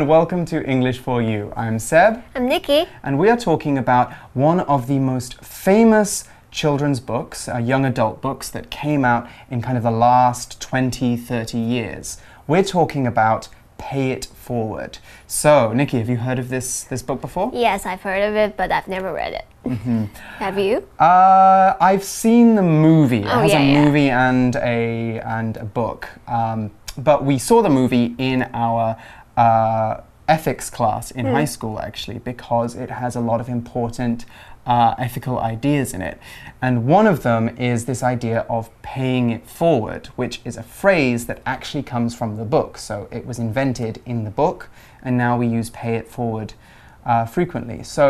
And welcome to English for You. I'm Seb, I'm Nikki. and we are talking about one of the most famous children's books, uh, young adult books that came out in kind of the last 20, 30 years. We're talking about Pay It Forward. So, Nikki, have you heard of this, this book before? Yes, I've heard of it, but I've never read it. Mm-hmm. Have you? Uh, I've seen the movie. It Oh, has yeah, a yeah. movie and a and a book. Um, but we saw the movie in our uh, ethics class in Hmm. high school, actually, because it has a lot of important uh, ethical ideas in it. And one of them is this idea of paying it forward, which is a phrase that actually comes from the book. So it was invented in the book, and now we use pay it forward uh, frequently. So,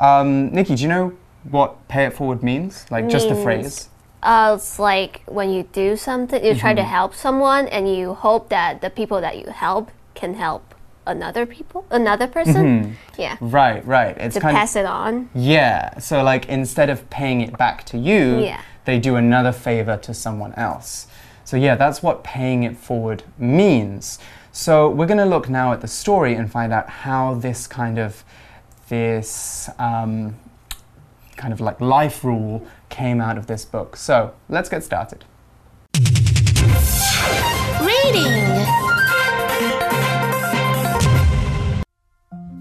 um, Nikki, do you know what pay it forward means? Like just the phrase? Uh, it's like when you do something, you try to Mm-hmm. help someone, and you hope that the people that you help can help another people, another person. Yeah, Right, right. It's to kind pass it on. yeah. So like instead of paying it back to you, Yeah. they do another favor to someone else. So yeah, that's what paying it forward means. So we're going to look now at the story and find out how this kind of this um, kind of like life rule came out of this book. So let's get started. Reading.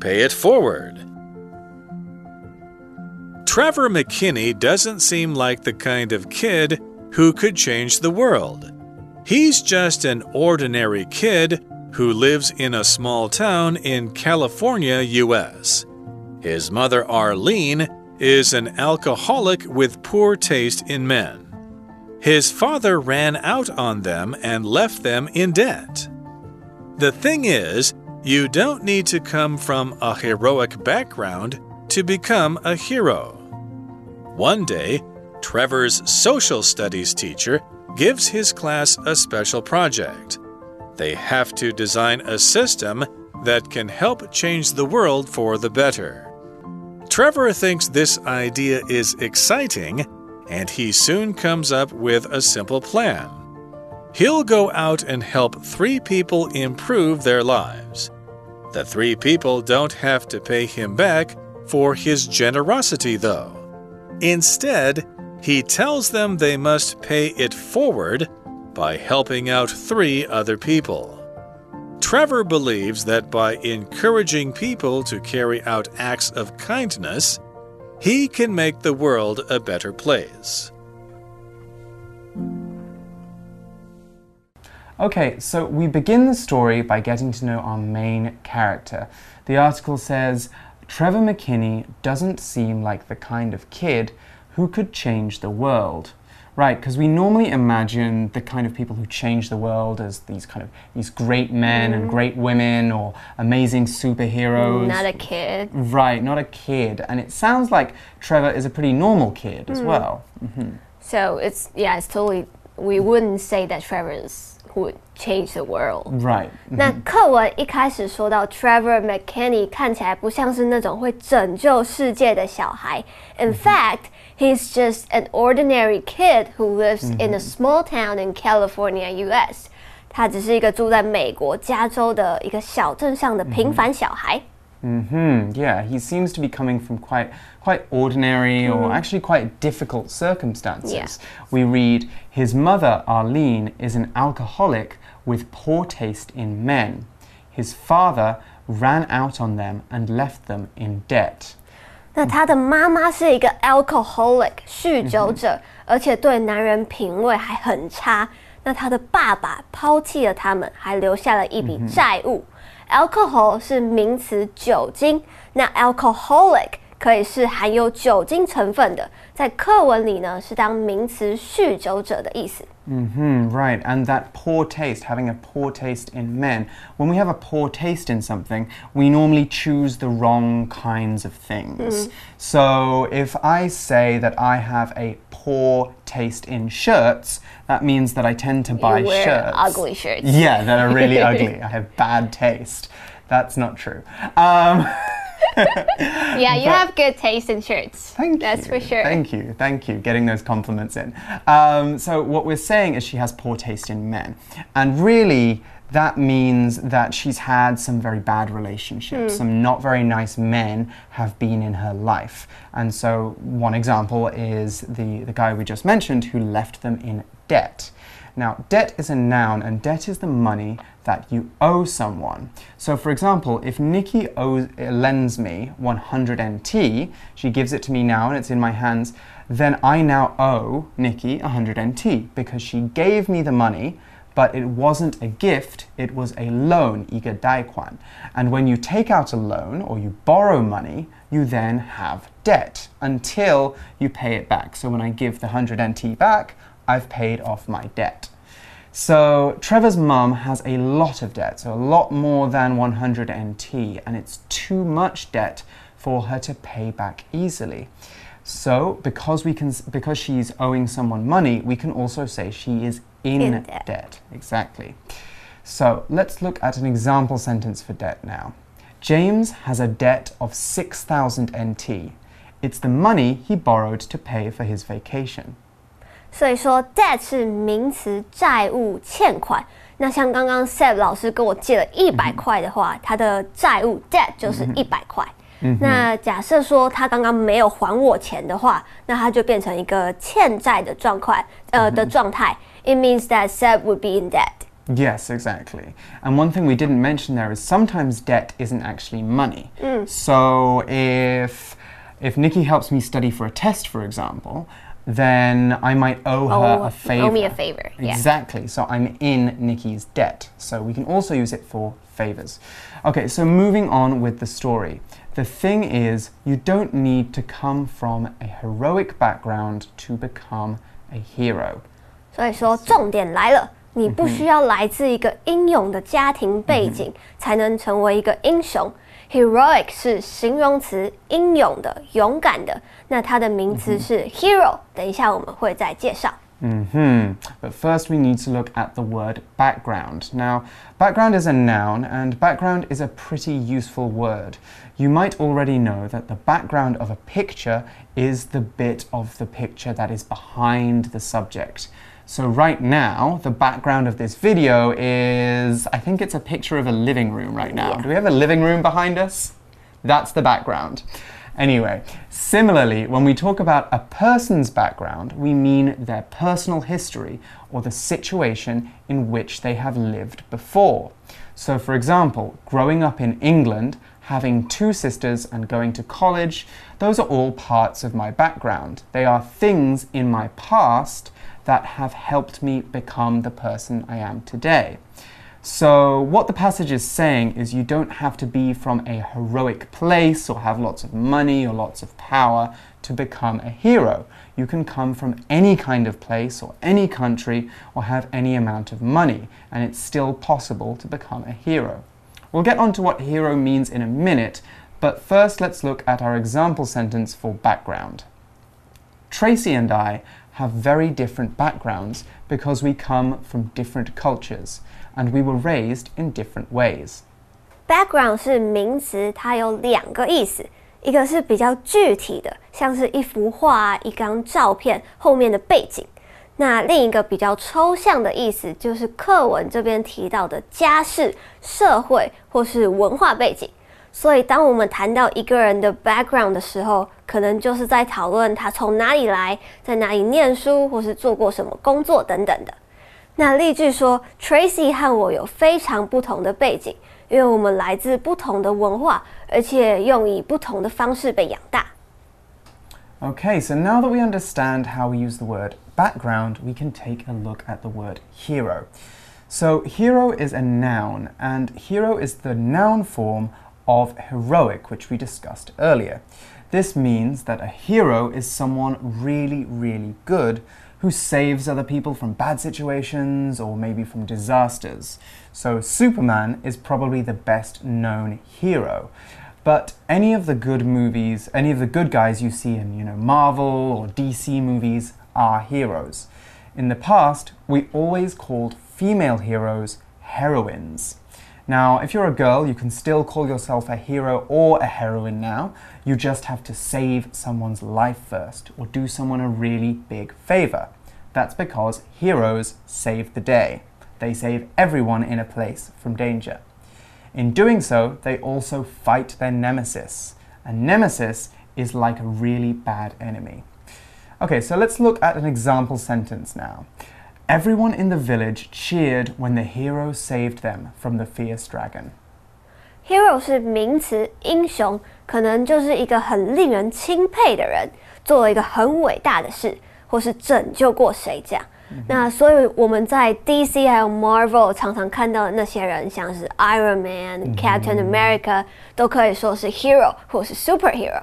Pay it forward. Trevor McKinney doesn't seem like the kind of kid who could change the world. He's just an ordinary kid who lives in a small town in California, US. His mother, Arlene, is an alcoholic with poor taste in men. His father ran out on them and left them in debt. The thing is, you don't need to come from a heroic background to become a hero. One day, Trevor's social studies teacher gives his class a special project. They have to design a system that can help change the world for the better. Trevor thinks this idea is exciting, and he soon comes up with a simple plan. He'll go out and help three people improve their lives. The three people don't have to pay him back for his generosity, though. Instead, he tells them they must pay it forward by helping out three other people. Trevor believes that by encouraging people to carry out acts of kindness, he can make the world a better place. Okay, so we begin the story by getting to know our main character. The article says Trevor McKinney doesn't seem like the kind of kid who could change the world. Right, because we normally imagine the kind of people who change the world as these kind of these great men and mm. great women or amazing superheroes. Not a kid. Right, not a kid. And it sounds like Trevor is a pretty normal kid as mm. well. Mm-hmm. So it's yeah, it's totally. We wouldn't say that Trevor is would change the world. Right. 那课文一开始说到 Trevor McKinney 看起来不像是那种会拯救世界的小孩。In fact, he's just an ordinary kid who lives in a small town in California, U.S. 他只是一个住在美国加州的一个小镇上的平凡小孩。 Hmm. Yeah, he seems to be coming from quite quite ordinary or actually quite difficult circumstances. Yeah. We read his mother Arlene is an alcoholic with poor taste in men. His father ran out on them and left them in debt. 那他的妈妈是一个 alcoholic 酗酒者，而且对男人品味还很差。那他的爸爸抛弃了他们，还留下了一笔债务。 alcohol 是名词酒精，那 alcoholic 可以是含有酒精成分的，在课文里呢是当名词酗酒者的意思。Hmm, right, and that poor taste, having a poor taste in men. When we have a poor taste in something, we normally choose the wrong kinds of things. So if I say that I have a poor taste in shirts, that means that I tend to buy shirts. ugly shirts. Yeah, that are really ugly. I have bad taste. That's not true. Um, Yeah, you have good taste in shirts. Thank That's you. for sure. Thank you. Thank you. Getting those compliments in. Um, so, what we're saying is she has poor taste in men. And really, that means that she's had some very bad relationships. Some not very nice men have been in her life. And so, one example is the, the guy we just mentioned who left them in debt. Now, debt is a noun, and debt is the money that you owe someone. So, for example, if Nikki owes, lends me 100 NT, she gives it to me now and it's in my hands, then I now owe Nikki 100 NT because she gave me the money but it wasn't a gift, it was a loan, 一个贷款. And when you take out a loan or you borrow money, you then have debt until you pay it back. So when I give the 100 NT back, I've paid off my debt. So Trevor's mum has a lot of debt, so a lot more than 100 NT, and it's too much debt for her to pay back easily. So because we can because she's owing someone money, we can also say she is in, In debt. debt. Exactly. So let's look at an example sentence for debt now. James has a debt of 6,000 NT. It's the money he borrowed to pay for his vacation. 所以说，debt 是名词，债务、欠款。那像刚刚 Seb 老师跟我借了一百块的话，他的债务 debt 就是一百块。那假设说他刚刚没有还我钱的话，那他就变成一个欠债的状况，呃的状态。It means that Seb would be in debt. Yes, exactly. And one thing we didn't mention there is sometimes debt isn't actually money. So if if Nikki helps me study for a test, for example, then I might owe her Owe- a favor. owe me a favor, yeah. Exactly. So I'm in Nikki's debt. So we can also use it for favors. Okay, so moving on with the story. The thing is, you don't need to come from a heroic background to become a hero. 所以说，重点来了，你不需要来自一个英勇的家庭背景，才能成为一个英雄。 Heroic 是形容词，英勇的、勇敢的。那它的名词是 hero，等一下我们会再介绍。 hmm But first, we need to look at the word background. Now, background is a noun, and background is a pretty useful word. You might already know that the background of a picture is the bit of the picture that is behind the subject. So, right now, the background of this video is I think it's a picture of a living room right now. Do we have a living room behind us? That's the background. Anyway, similarly, when we talk about a person's background, we mean their personal history or the situation in which they have lived before. So, for example, growing up in England, having two sisters, and going to college, those are all parts of my background. They are things in my past that have helped me become the person I am today. So, what the passage is saying is you don't have to be from a heroic place or have lots of money or lots of power to become a hero. You can come from any kind of place or any country or have any amount of money, and it's still possible to become a hero. We'll get on to what hero means in a minute, but first let's look at our example sentence for background. Tracy and I have very different backgrounds because we come from different cultures and we were raised in different ways. Background 是名词，它有两个意思，一个是比较具体的，像是一幅画、一张照片后面的背景；那另一个比较抽象的意思，就是课文这边提到的家世、社会或是文化背景。所以，当我们谈到一个人的 background 的时候，可能就是在讨论他从哪里来，在哪里念书，或是做过什么工作等等的。那例句说，Tracy 和我有非常不同的背景，因为我们来自不同的文化，而且用以不同的方式被养大。 Okay, so now that we understand how we use the word background, we can take a look at the word hero. So, hero is a noun, and hero is the noun form of heroic, which we discussed earlier. This means that a hero is someone really, really good who saves other people from bad situations or maybe from disasters. So, Superman is probably the best known hero. But any of the good movies, any of the good guys you see in, you know, Marvel or DC movies are heroes. In the past, we always called female heroes heroines. Now, if you're a girl, you can still call yourself a hero or a heroine now. You just have to save someone's life first or do someone a really big favor. That's because heroes save the day. They save everyone in a place from danger. In doing so, they also fight their nemesis. A nemesis is like a really bad enemy. Okay, so let's look at an example sentence now. Everyone in the village cheered when the hero saved them from the fierce dragon. Hero 是名词，英雄可能就是一个很令人钦佩的人，做了一个很伟大的事，或是拯救过谁这样。那所以我们在 DC 还有 Marvel 常常看到的那些人，像是 Iron Man、Captain America，都可以说是 hero 或是 superhero。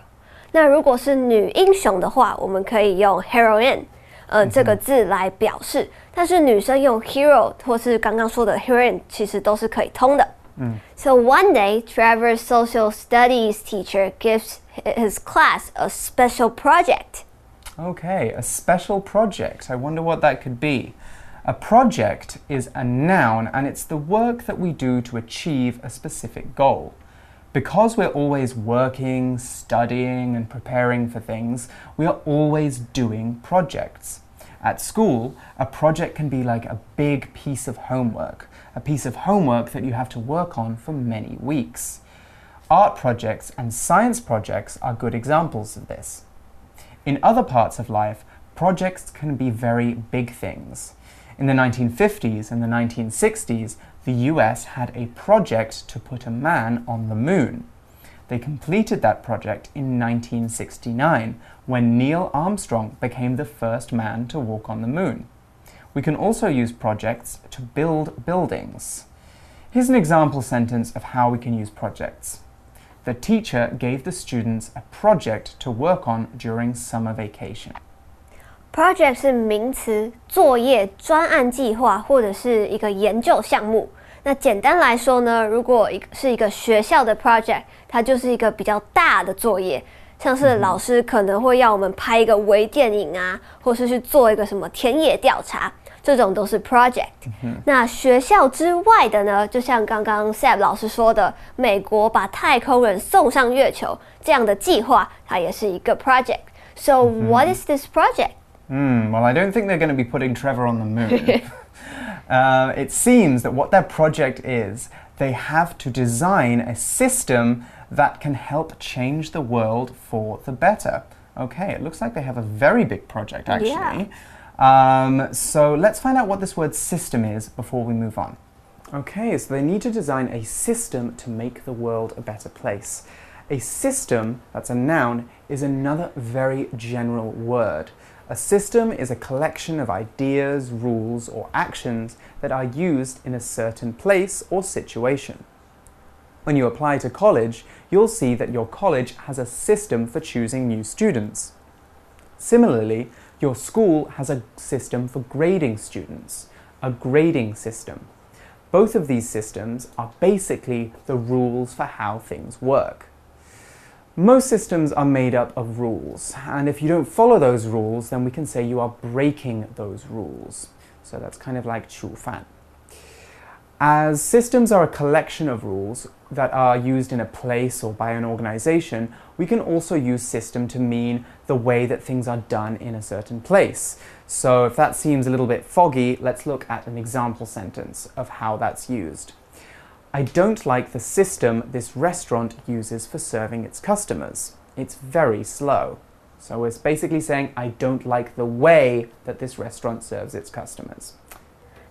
那如果是女英雄的话，我们可以用 heroine， 呃，这个字来表示。但是女生用 hero 或是刚刚说的 heroine，其实都是可以通的。嗯。So one day, Trevor's social studies teacher gives his class a special project. Okay, a special project. I wonder what that could be. A project is a noun and it's the work that we do to achieve a specific goal. Because we're always working, studying, and preparing for things, we are always doing projects. At school, a project can be like a big piece of homework, a piece of homework that you have to work on for many weeks. Art projects and science projects are good examples of this. In other parts of life, projects can be very big things. In the 1950s and the 1960s, the US had a project to put a man on the moon. They completed that project in 1969 when Neil Armstrong became the first man to walk on the moon. We can also use projects to build buildings. Here's an example sentence of how we can use projects the teacher gave the students a project to work on during summer vacation. Project 是名词，作业、专案计划或者是一个研究项目。 那简单来说呢，如果一个是一个学校的 project，它就是一个比较大的作业，像是老师可能会要我们拍一个微电影啊，或是去做一个什么田野调查。这种都是 project。那学校之外的呢？就像刚刚 Sab 老师说的，美国把太空人送上月球这样的计划，它也是一个 project。So what is this project? Hmm. Well, I don't think they're going to be putting Trevor on the moon. Uh, it seems that what their project is, they have to design a system that can help change the world for the better. Okay, it looks like they have a very big project actually. Yeah. Um, so let's find out what this word system is before we move on. Okay, so they need to design a system to make the world a better place. A system, that's a noun, is another very general word. A system is a collection of ideas, rules, or actions that are used in a certain place or situation. When you apply to college, you'll see that your college has a system for choosing new students. Similarly, your school has a system for grading students, a grading system. Both of these systems are basically the rules for how things work. Most systems are made up of rules, and if you don't follow those rules, then we can say you are breaking those rules. So that's kind of like 触犯. As systems are a collection of rules that are used in a place or by an organization, we can also use system to mean the way that things are done in a certain place. So if that seems a little bit foggy, let's look at an example sentence of how that's used. I don't like the system this restaurant uses for serving its customers. It's very slow. So it's basically saying, I don't like the way that this restaurant serves its customers.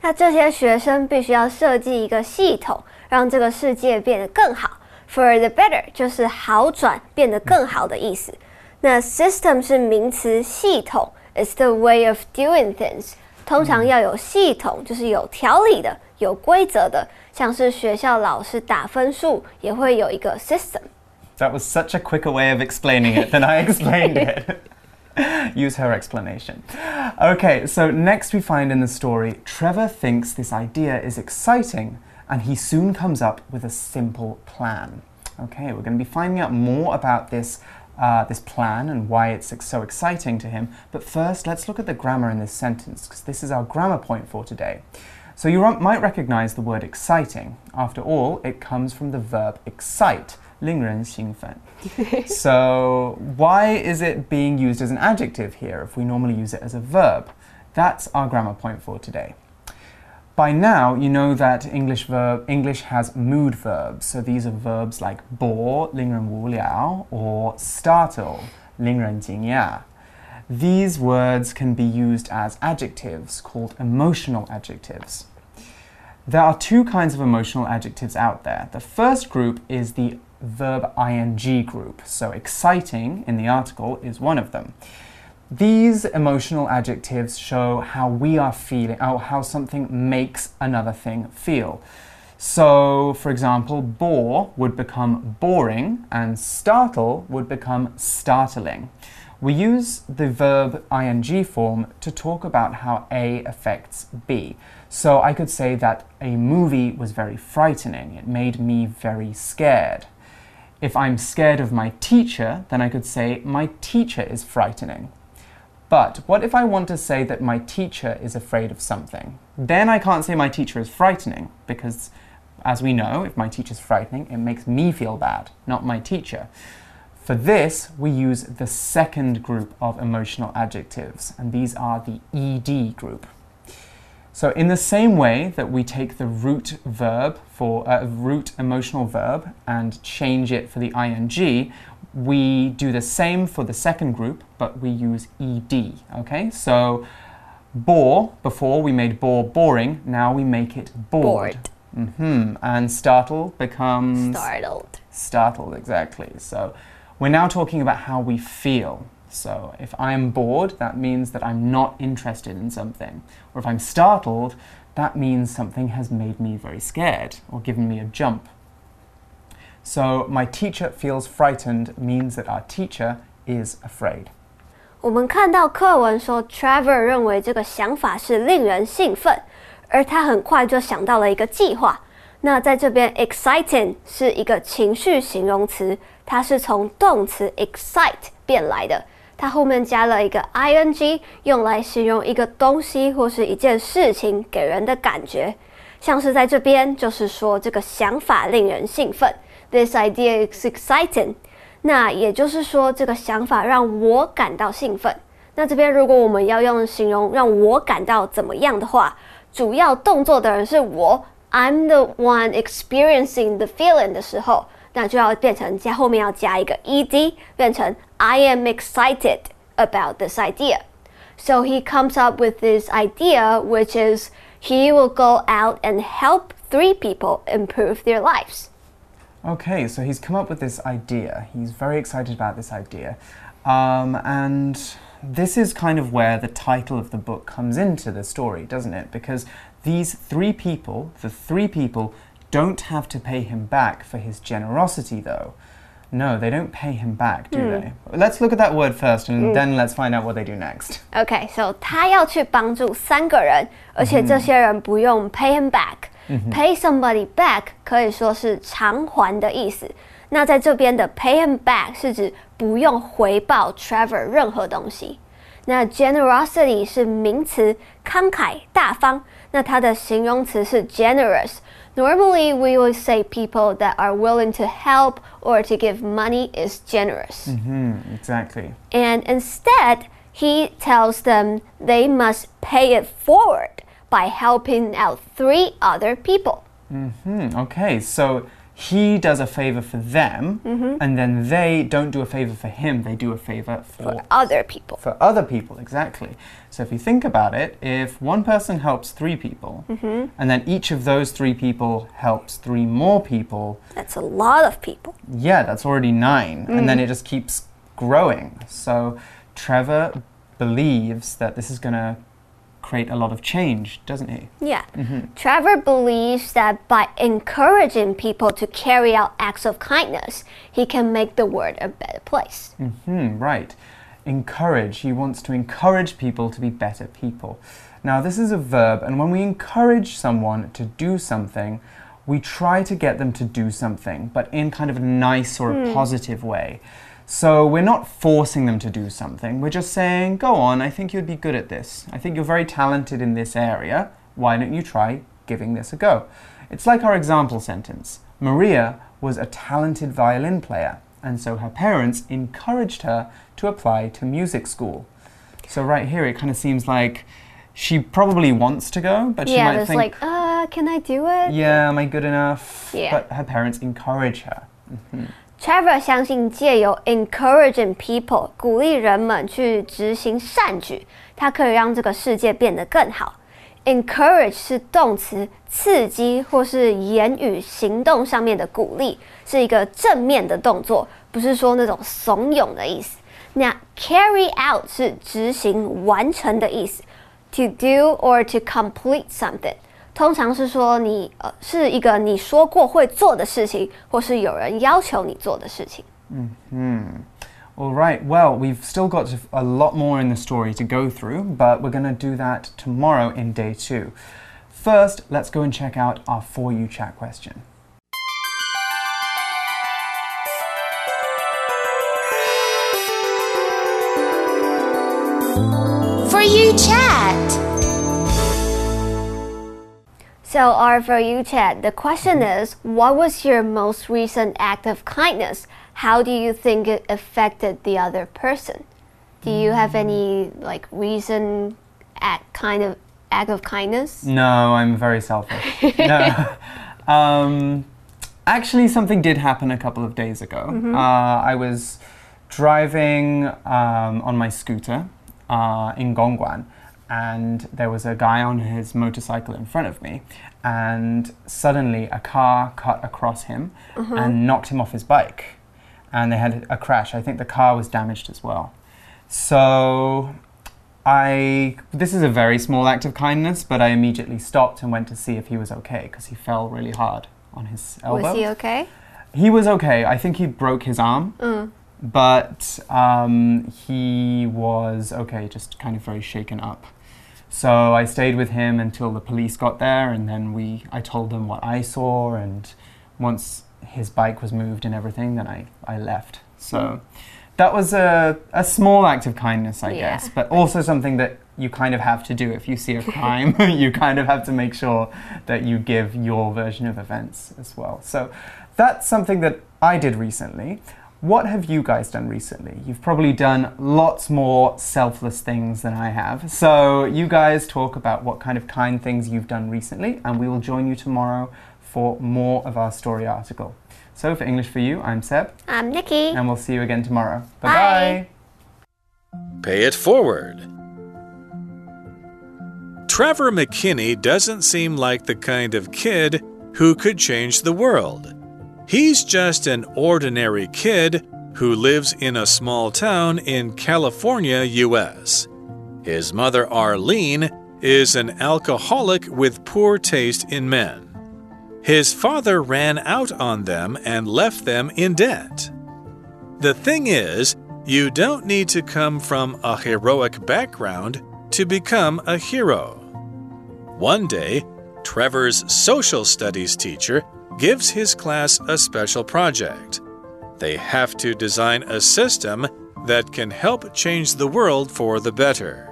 那这些学生必须要设计一个系统，让这个世界变得更好。For the better 就是好转，变得更好的意思。那 system 是名词，系统 is the way of doing things。通常要有系统，就是有条理的、 有规则的。像是学校老师打分数，也会有一个 system。That was such a quicker way of explaining it than I explained it. Use her explanation. Okay, so next we find in the story Trevor thinks this idea is exciting and he soon comes up with a simple plan. Okay, we're going to be finding out more about this, uh, this plan and why it's so exciting to him. But first, let's look at the grammar in this sentence because this is our grammar point for today. So you might recognize the word exciting. After all, it comes from the verb excite, 令人兴奋. so, why is it being used as an adjective here if we normally use it as a verb? That's our grammar point for today. By now, you know that English verb English has mood verbs. So these are verbs like bore, 令人无聊, or startle, 令人惊讶. These words can be used as adjectives called emotional adjectives. There are two kinds of emotional adjectives out there. The first group is the verb ing group. So exciting in the article is one of them. These emotional adjectives show how we are feeling, or how something makes another thing feel. So, for example, bore would become boring and startle would become startling. We use the verb ing form to talk about how A affects B. So I could say that a movie was very frightening. It made me very scared. If I'm scared of my teacher, then I could say my teacher is frightening. But what if I want to say that my teacher is afraid of something? Then I can't say my teacher is frightening because, as we know, if my teacher is frightening, it makes me feel bad, not my teacher. For this, we use the second group of emotional adjectives, and these are the ED group. So, in the same way that we take the root verb for a uh, root emotional verb and change it for the ing, we do the same for the second group, but we use ed. Okay, so bore before we made bore boring, now we make it bored. Bored. Mm -hmm. And startle becomes startled. Startled, exactly. So we're now talking about how we feel. So if I'm bored, that means that I'm not interested in something. Or if I'm startled, that means something has made me very scared or given me a jump. So, my teacher feels frightened means that our teacher is afraid. 我们看到课文说，Trevor 认为这个想法是令人兴奋，而他很快就想到了一个计划。那在这边，exciting 是一个情绪形容词，它是从动词 excite 变来的。 它后面加了一个 ing，用来形容一个东西或是一件事情给人的感觉。像是在这边，就是说这个想法令人兴奋。This idea is exciting。那也就是说，这个想法让我感到兴奋。那这边如果我们要用形容让我感到怎么样的话，主要动作的人是我，I'm the one experiencing the feeling 的时候。那就要变成加后面要加一个 ed，变成 I am excited about this idea. So he comes up with this idea, which is he will go out and help three people improve their lives. Okay, so he's come up with this idea. He's very excited about this idea. Um, and this is kind of where the title of the book comes into the story, doesn't it? Because these three people, the three people don't have to pay him back for his generosity, though. No, they don't pay him back, do mm. they? Let's look at that word first, and mm. then let's find out what they do next. Okay, so 他要去帮助三个人，而且这些人不用 pay him back。Pay somebody back 可以说是偿还的意思。那在这边的 pay him back 是指不用回报 Trevor 任何东西。那 generosity 是名词，慷慨大方。那它的形容词是 generous。 Normally, we would say people that are willing to help or to give money is generous. Mm -hmm, exactly. And instead, he tells them they must pay it forward by helping out three other people. Mm -hmm. Okay, so he does a favor for them, mm -hmm. and then they don't do a favor for him, they do a favor for, for, other people. For other people, exactly. So if you think about it, if one person helps three people, mm -hmm. and then each of those three people helps three more people, that's a lot of people. Yeah, that's already nine, and then mm. it just keeps growing. So Trevor believes that this is going to create a lot of change, doesn't he? Yeah. Mm -hmm. Trevor believes that by encouraging people to carry out acts of kindness, he can make the world a better place. Mm -hmm, right. Encourage. He wants to encourage people to be better people. Now, this is a verb, and when we encourage someone to do something, we try to get them to do something, but in kind of a nice or a mm. positive way. So we're not forcing them to do something. We're just saying, go on, I think you'd be good at this. I think you're very talented in this area. Why don't you try giving this a go? It's like our example sentence Maria was a talented violin player, and so her parents encouraged her to apply to music school. So, right here, it kind of seems like she probably wants to go, but she yeah, might think, like, uh, can I do it? yeah, am I good enough? Yeah. But her parents encourage her. Trevor 相信借由 encouraging people 鼓励人们去执行善举，它可以让这个世界变得更好。encourage 是动词，刺激或是言语行动上面的鼓励，是一个正面的动作，不是说那种怂恿的意思。那 carry out 是执行、完成的意思，to do or to complete something。通常是说你呃是一个你说过会做的事情，或是有人要求你做的事情。 All right, well, we've still got a lot more in the story to go through, but we're going to do that tomorrow in day two. First, let's go and check out our For You chat question. For you chat. So our for you chat, the question is, what was your most recent act of kindness? How do you think it affected the other person? Do you have any like recent act kind of act of kindness? No, I'm very selfish. no. Um, actually, something did happen a couple of days ago. Uh, I was driving um, on my scooter uh, in Gongguan, and there was a guy on his motorcycle in front of me, and suddenly a car cut across him and knocked him off his bike, and they had a crash. I think the car was damaged as well. So I this is a very small act of kindness, but I immediately stopped and went to see if he was okay because he fell really hard on his elbow. Was he okay? He was okay. I think he broke his arm, but um, he was okay, just kind of very shaken up. So I stayed with him until the police got there, and then we I told them what I saw, and once his bike was moved and everything, then I, I left. So that was a, a small act of kindness, I Yeah. guess, but also something that you kind of have to do if you see a crime. you kind of have to make sure that you give your version of events as well. So that's something that I did recently. What have you guys done recently? You've probably done lots more selfless things than I have. So, you guys talk about what kind of kind things you've done recently, and we will join you tomorrow for more of our story article. So, for English for You, I'm Seb, I'm Nikki. and we'll see you again tomorrow. Bye. Bye bye. Pay it forward. Trevor McKinney doesn't seem like the kind of kid who could change the world. He's just an ordinary kid who lives in a small town in California, US. His mother, Arlene, is an alcoholic with poor taste in men. His father ran out on them and left them in debt. The thing is, you don't need to come from a heroic background to become a hero. One day, Trevor's social studies teacher gives his class a special project. They have to design a system that can help change the world for the better.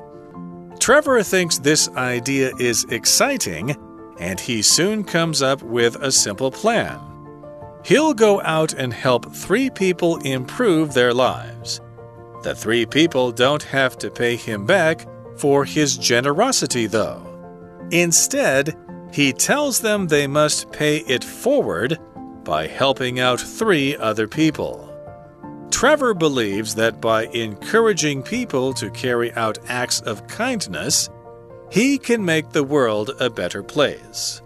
Trevor thinks this idea is exciting, and he soon comes up with a simple plan. He'll go out and help three people improve their lives. The three people don't have to pay him back for his generosity, though. Instead, he tells them they must pay it forward by helping out three other people. Trevor believes that by encouraging people to carry out acts of kindness, he can make the world a better place.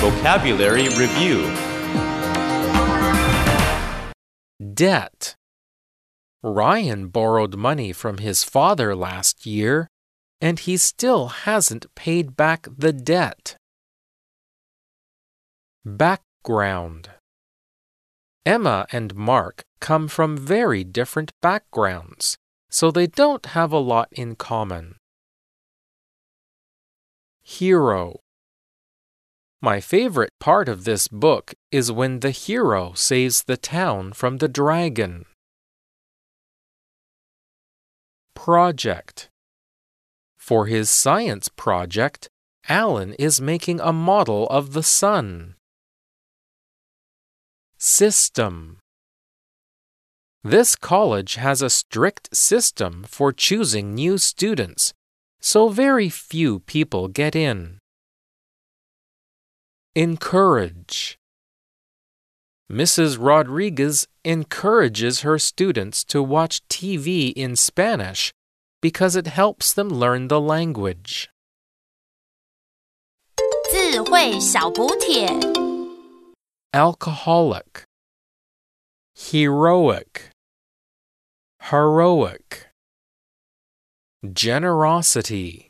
Vocabulary Review Debt. Ryan borrowed money from his father last year, and he still hasn't paid back the debt. Background. Emma and Mark come from very different backgrounds, so they don't have a lot in common. Hero. My favorite part of this book is when the hero saves the town from the dragon. Project. For his science project, Alan is making a model of the sun. System. This college has a strict system for choosing new students, so very few people get in. Encourage. Mrs. Rodriguez encourages her students to watch TV in Spanish because it helps them learn the language. 智慧小补帖。 Alcoholic. Heroic. Heroic. Generosity.